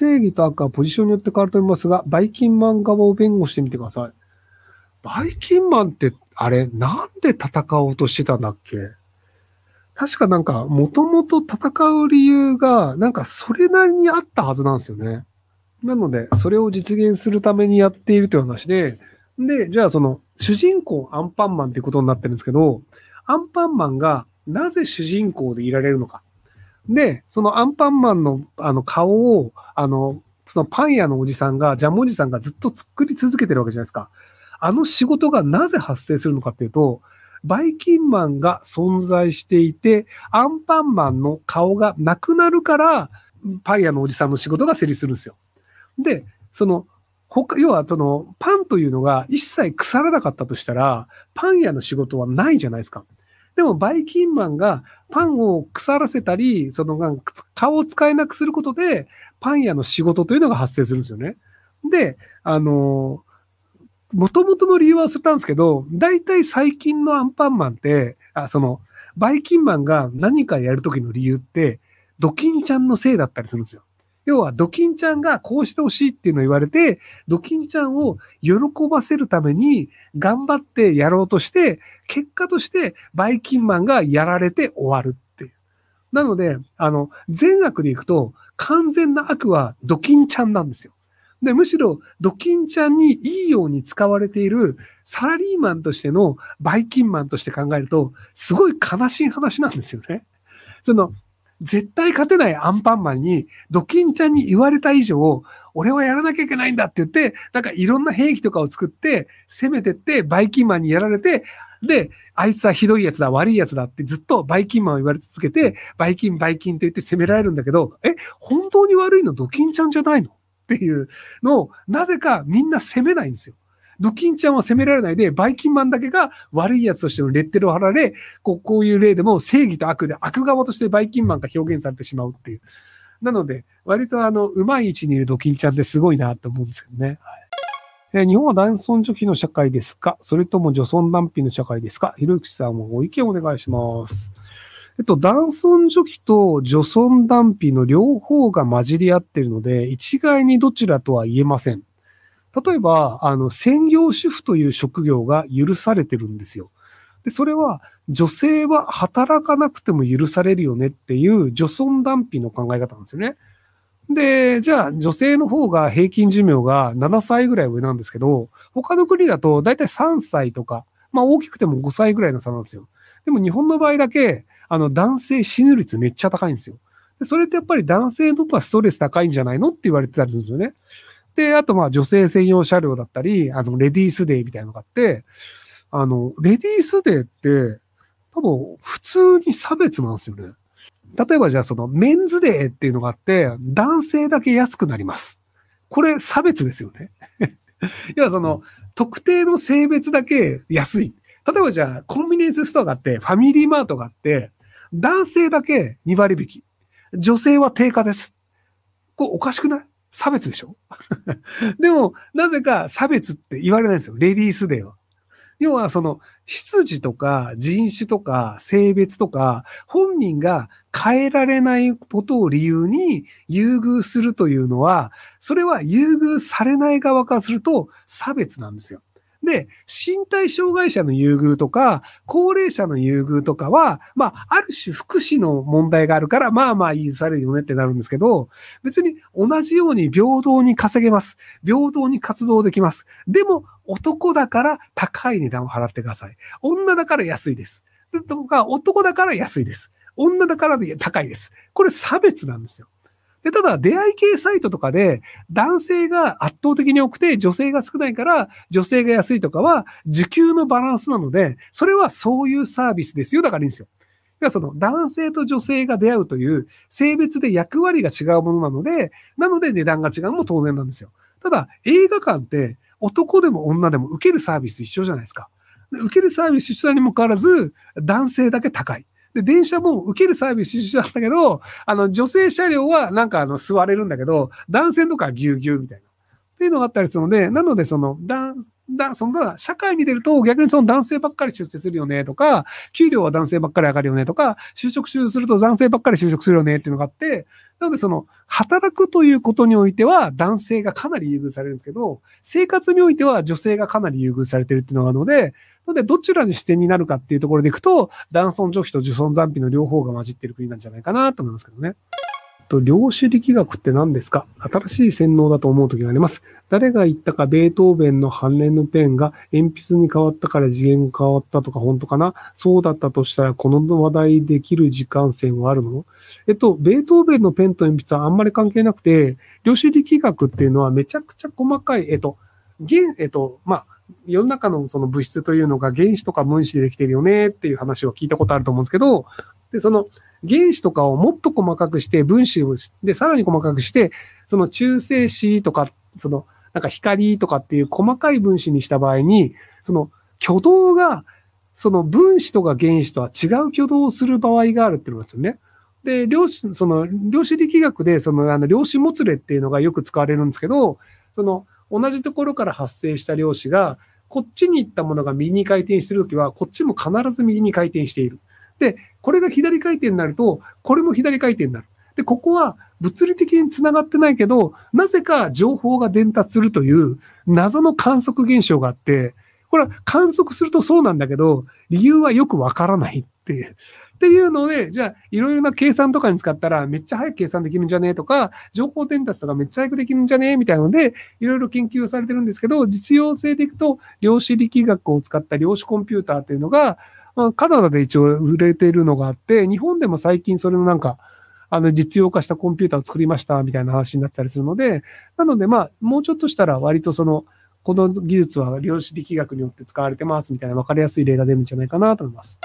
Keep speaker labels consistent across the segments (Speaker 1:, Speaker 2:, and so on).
Speaker 1: 正義と悪はポジションによって変わると思いますが、バイキンマン側を弁護してみてください。バイキンマンって、あれ、なんで戦おうとしてたんだっけ？確かなんか、もともと戦う理由が、なんかそれなりにあったはずなんですよね。なので、それを実現するためにやっているという話で、で、じゃあその、主人公アンパンマンっていうことになってるんですけど、アンパンマンがなぜ主人公でいられるのか。で、そのアンパンマンのあの顔を、あの、そのパン屋のおじさんが、ジャムおじさんがずっと作り続けてるわけじゃないですか。あの仕事がなぜ発生するのかっていうと、バイキンマンが存在していて、アンパンマンの顔がなくなるから、パン屋のおじさんの仕事が成立するんですよ。で、その、他、要はその、パンというのが一切腐らなかったとしたら、パン屋の仕事はないじゃないですか。でも、バイキンマンがパンを腐らせたり、その、顔を使えなくすることで、パン屋の仕事というのが発生するんですよね。で、あの、もともとの理由は忘れたんですけど、大体最近のアンパンマンって、あその、バイキンマンが何かやるときの理由って、ドキンちゃんのせいだったりするんですよ。要は、ドキンちゃんがこうしてほしいっていうのを言われて、ドキンちゃんを喜ばせるために頑張ってやろうとして、結果としてバイキンマンがやられて終わるっていう。なので、あの、善悪でいくと、完全な悪はドキンちゃんなんですよ。で、むしろ、ドキンちゃんにいいように使われているサラリーマンとしてのバイキンマンとして考えると、すごい悲しい話なんですよね。その、絶対勝てないアンパンマンに、ドキンちゃんに言われた以上、俺はやらなきゃいけないんだって言って、なんかいろんな兵器とかを作って、攻めてって、バイキンマンにやられて、で、あいつはひどいやつだ、悪いやつだってずっとバイキンマンを言われ続けて、バイキン、バイキンって言って攻められるんだけど、え、本当に悪いのドキンちゃんじゃないの？っていうのを、なぜかみんな責めないんですよ。ドキンちゃんは責められないで、バイキンマンだけが悪い奴としてのレッテルを貼られ、こうこういう例でも正義と悪で悪側としてバイキンマンが表現されてしまうっていう。なので、割とあの、うまい位置にいるドキンちゃんってすごいなと思うんですけどね。え日本は男尊女卑の社会ですか？それとも女尊男卑の社会ですか？ひろゆきさんもご意見お願いします。えっと、男尊女卑と女尊男卑の両方が混じり合っているので、一概にどちらとは言えません。例えば、あの、専業主婦という職業が許されてるんですよ。で、それは、女性は働かなくても許されるよねっていう女尊男卑の考え方なんですよね。で、じゃあ、女性の方が平均寿命が7歳ぐらい上なんですけど、他の国だとだいたい3歳とか、まあ大きくても5歳ぐらいの差なんですよ。でも日本の場合だけ、あの、男性死ぬ率めっちゃ高いんですよ。でそれってやっぱり男性の方がストレス高いんじゃないのって言われてたりするんですよね。で、あとまあ女性専用車両だったり、あの、レディースデーみたいなのがあって、あの、レディースデーって、多分普通に差別なんですよね。例えばじゃあそのメンズデーっていうのがあって、男性だけ安くなります。これ差別ですよね。要はその、特定の性別だけ安い。例えばじゃあ、コンビニエンスストアがあって、ファミリーマートがあって、男性だけ2割引き。女性は定価です。これおかしくない？差別でしょ？でも、なぜか差別って言われないんですよ。レディースデーは。要はその、出自とか人種とか性別とか、本人が変えられないことを理由に優遇するというのは、それは優遇されない側からすると差別なんですよ。で、身体障害者の優遇とか、高齢者の優遇とかは、まあ、ある種福祉の問題があるから、まあまあ許されるよねってなるんですけど、別に同じように平等に稼げます。平等に活動できます。でも、男だから高い値段を払ってください。女だから安いです。とか、男だから安いです。女だから高いです。これ差別なんですよ。で、ただ、出会い系サイトとかで、男性が圧倒的に多くて、女性が少ないから、女性が安いとかは、受給のバランスなので、それはそういうサービスですよ。だからいいんですよ。要はその男性と女性が出会うという性別で役割が違うものなので、なので値段が違うのも当然なんですよ。ただ、映画館って男でも女でも受けるサービス一緒じゃないですか。受けるサービス一緒にもかかわらず、男性だけ高い。で、電車も受けるサービス一緒なんだけど、あの、女性車両はなんかあの、座れるんだけど、男性とかぎゅうぎゅうみたいな。っていうのがあったりするので、なので、その、だ、だ、その、社会に出ると逆にその男性ばっかり出世するよねとか、給料は男性ばっかり上がるよねとか、就職すると男性ばっかり就職するよねっていうのがあって、なので、その、働くということにおいては男性がかなり優遇されるんですけど、生活においては女性がかなり優遇されてるっていうのがあるので、なので、どちらに視点になるかっていうところでいくと、男尊女卑と受尊残卑の両方が混じってる国なんじゃないかなと思いますけどね。と、量子力学って何ですか？新しい洗脳だと思う時があります。誰が言ったか、ベートーベンの半連のペンが鉛筆に変わったから次元が変わったとか本当かな？そうだったとしたら、この話題できる時間線はあるの？えっと、ベートーベンのペンと鉛筆はあんまり関係なくて、量子力学っていうのはめちゃくちゃ細かい、えっと、原、えっと、まあ、世の中のその物質というのが原子とか分子でできてるよねっていう話を聞いたことあると思うんですけど、で、その原子とかをもっと細かくして分子を、で、さらに細かくして、その中性子とか、その、なんか光とかっていう細かい分子にした場合に、その挙動が、その分子とか原子とは違う挙動をする場合があるっていうのですよね。で、量子、その、量子力学で、その、あの、量子もつれっていうのがよく使われるんですけど、その、同じところから発生した量子が、こっちに行ったものが右に回転してるときは、こっちも必ず右に回転している。で、これが左回転になると、これも左回転になる。で、ここは物理的に繋がってないけど、なぜか情報が伝達するという謎の観測現象があって、これは観測するとそうなんだけど、理由はよくわからないっていう。っていうので、じゃあ、いろいろな計算とかに使ったら、めっちゃ早く計算できるんじゃねえとか、情報伝達とかめっちゃ早くできるんじゃねえみたいなので、いろいろ研究されてるんですけど、実用性でいくと、量子力学を使った量子コンピューターっていうのが、カナダで一応売れているのがあって、日本でも最近それのなんか、あの、実用化したコンピューターを作りましたみたいな話になってたりするので、なので、まあ、もうちょっとしたら割とその、この技術は量子力学によって使われてますみたいな分かりやすい例が出るんじゃないかなと思います。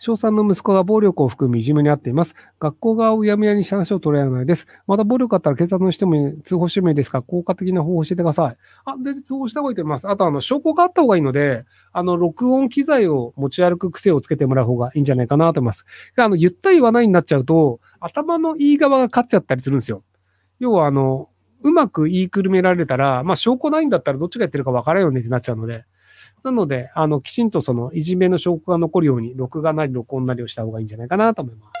Speaker 1: 小3の息子が暴力を含むいじめにあっています。学校側をうやむやにした話を取れないです。また暴力があったら警察のしても通報してもいいですか？効果的な方法を教えてください。あ、全然通報した方がいいと思います。あと、あの、証拠があった方がいいので、あの、録音機材を持ち歩く癖をつけてもらう方がいいんじゃないかなと思います。あの、言った言わないになっちゃうと、頭の言い側が勝っちゃったりするんですよ。要は、あの、うまく言いくるめられたら、まあ、証拠ないんだったらどっちが言ってるか分からんよねってなっちゃうので、なので、あの、きちんとその、いじめの証拠が残るように、録画なり録音なりをした方がいいんじゃないかなと思います。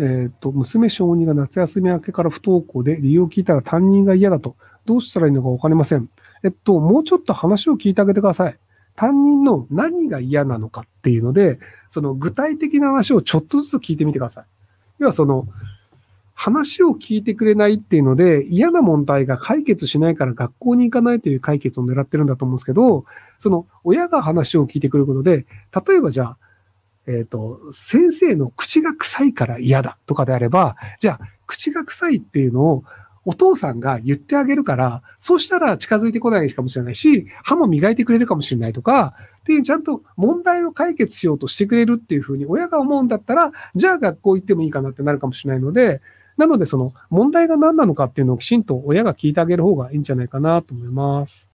Speaker 1: えっ、と、娘小2が夏休み明けから不登校で理由を聞いたら担任が嫌だと、どうしたらいいのかわかりません。えっと、もうちょっと話を聞いてあげてください。担任の何が嫌なのかっていうので、その具体的な話をちょっとずつ聞いてみてください。要はその、話を聞いてくれないっていうので、嫌な問題が解決しないから学校に行かないという解決を狙ってるんだと思うんですけど、その親が話を聞いてくることで、例えばじゃあ、えっ、と、先生の口が臭いから嫌だとかであれば、じゃあ、口が臭いっていうのをお父さんが言ってあげるから、そうしたら近づいてこないかもしれないし、歯も磨いてくれるかもしれないとか、っていうちゃんと問題を解決しようとしてくれるっていうふうに親が思うんだったら、じゃあ学校行ってもいいかなってなるかもしれないので、なので、その問題が何なのかっていうのをきちんと親が聞いてあげる方がいいんじゃないかなと思います。